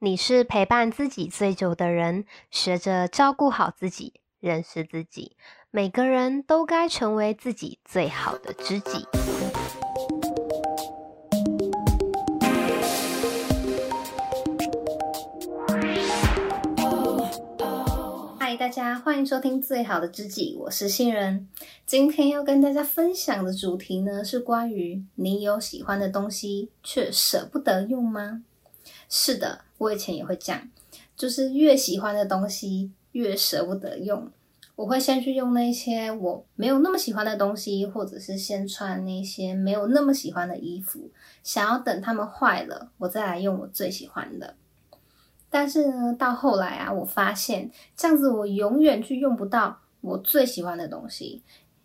你是陪伴自己最久的人，学着照顾好自己，认识自己。每个人都该成为自己最好的知己。嗨，大家欢迎收听《最好的知己》，我是新人。今天要跟大家分享的主题呢，是关于你有喜欢的东西却舍不得用吗？是的。我以前也会这样，就是越喜欢的东西越舍不得用。我会先去用那些我没有那么喜欢的东西，或者是先穿那些没有那么喜欢的衣服，想要等它们坏了，我再来用我最喜欢的。但是呢，到后来啊，我发现这样子我永远去用不到我最喜欢的东西，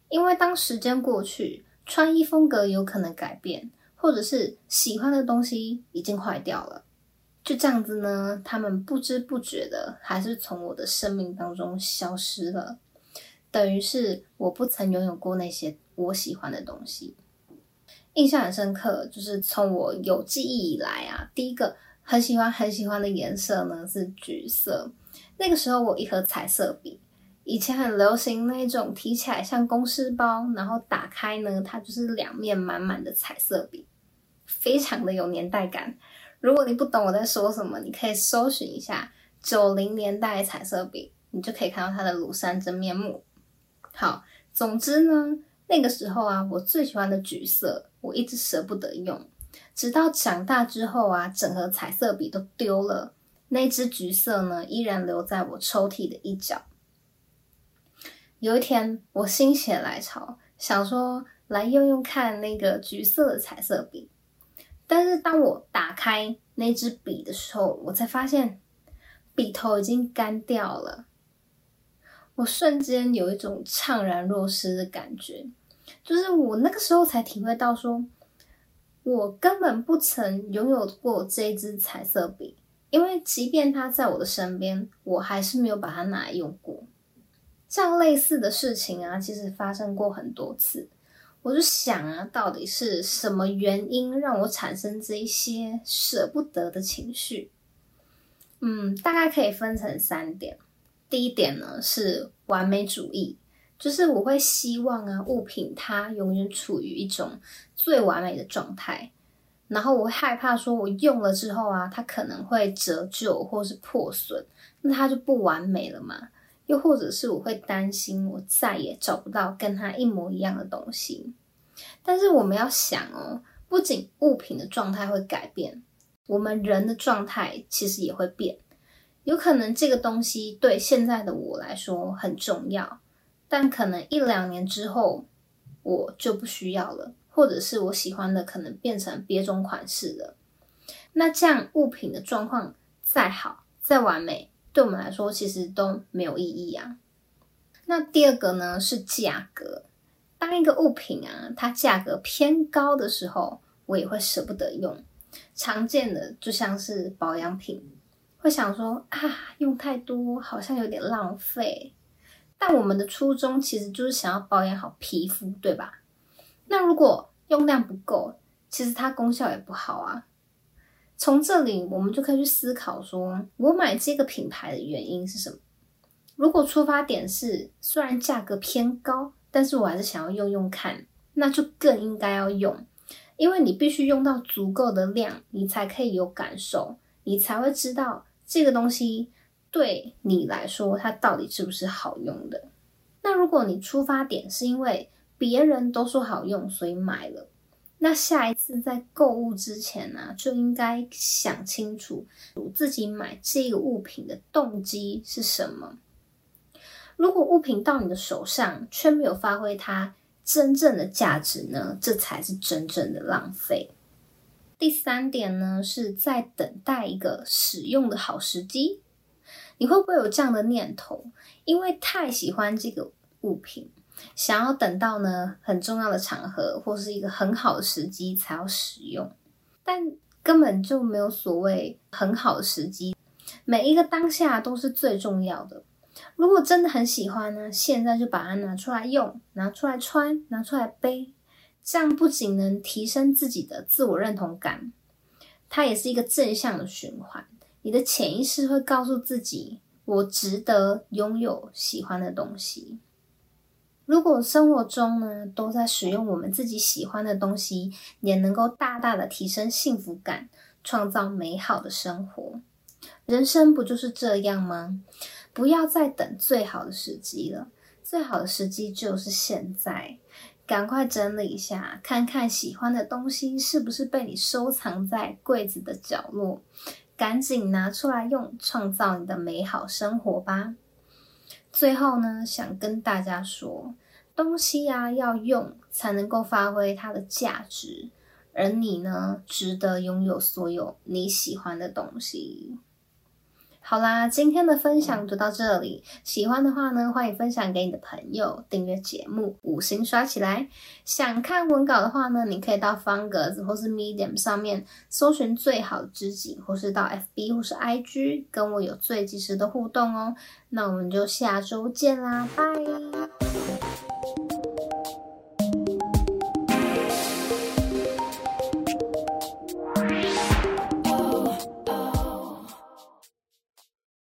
因为当时间过去，穿衣风格有可能改变，或者是喜欢的东西已经坏掉了。就这样子呢，他们不知不觉的还是从我的生命当中消失了，等于是我不曾拥有过那些我喜欢的东西。印象很深刻，就是从我有记忆以来啊，第一个很喜欢很喜欢的颜色呢是橘色。那个时候我一盒彩色笔，以前很流行那种提起来像公事包，然后打开呢，它就是两面满满的彩色笔，非常的有年代感。如果你不懂我在说什么，你可以搜寻一下九零年代彩色笔，你就可以看到它的庐山真面目。好，总之呢，那个时候啊，我最喜欢的橘色，我一直舍不得用，直到长大之后啊，整盒彩色笔都丢了，那支橘色呢，依然留在我抽屉的一角。有一天，我心血来潮，想说来用用看那个橘色的彩色笔。但是当我开那支笔的时候，我才发现笔头已经干掉了。我瞬间有一种怅然若失的感觉，就是我那个时候才体会到说，说我根本不曾拥有过这支彩色笔，因为即便它在我的身边，我还是没有把它拿来用过。这样类似的事情啊，其实发生过很多次。我就想啊，到底是什么原因让我产生这一些舍不得的情绪？嗯，大概可以分成三点。第一点呢是完美主义，就是我会希望啊物品它永远处于一种最完美的状态，然后我会害怕说我用了之后啊，它可能会折旧或是破损，那它就不完美了嘛。又或者是我会担心，我再也找不到跟它一模一样的东西。但是我们要想哦，不仅物品的状态会改变，我们人的状态其实也会变。有可能这个东西对现在的我来说很重要，但可能一两年之后我就不需要了，或者是我喜欢的可能变成别种款式了。那这样物品的状况再好再完美，对我们来说其实都没有意义啊。那第二个呢是价格，当一个物品啊它价格偏高的时候，我也会舍不得用。常见的就像是保养品，会想说啊用太多好像有点浪费，但我们的初衷其实就是想要保养好皮肤，对吧？那如果用量不够，其实它功效也不好啊。从这里，我们就可以去思考说，我买这个品牌的原因是什么？如果出发点是虽然价格偏高，但是我还是想要用用看，那就更应该要用，因为你必须用到足够的量，你才可以有感受，你才会知道这个东西对你来说它到底是不是好用的。那如果你出发点是因为别人都说好用，所以买了。那下一次在购物之前呢、就应该想清楚自己买这个物品的动机是什么。如果物品到你的手上却没有发挥它真正的价值呢，这才是真正的浪费。第三点呢，是在等待一个使用的好时机。你会不会有这样的念头？因为太喜欢这个物品。想要等到呢很重要的场合或是一个很好的时机才要使用，但根本就没有所谓很好的时机，每一个当下都是最重要的。如果真的很喜欢呢，现在就把它拿出来用，拿出来穿，拿出来背，这样不仅能提升自己的自我认同感，它也是一个正向的循环，你的潜意识会告诉自己，我值得拥有喜欢的东西。如果生活中呢，都在使用我们自己喜欢的东西，也能够大大的提升幸福感，创造美好的生活。人生不就是这样吗？不要再等最好的时机了，最好的时机就是现在。赶快整理一下，看看喜欢的东西是不是被你收藏在柜子的角落，赶紧拿出来用，创造你的美好生活吧。最后呢，想跟大家说，东西啊要用才能够发挥它的价值，而你呢，值得拥有所有你喜欢的东西。好啦，今天的分享就到这里。喜欢的话呢，欢迎分享给你的朋友，订阅节目，五星刷起来。想看文稿的话呢，你可以到方格子或是 Medium 上面搜寻最好知己，或是到 FB 或是 IG 跟我有最及时的互动哦。那我们就下周见啦，拜。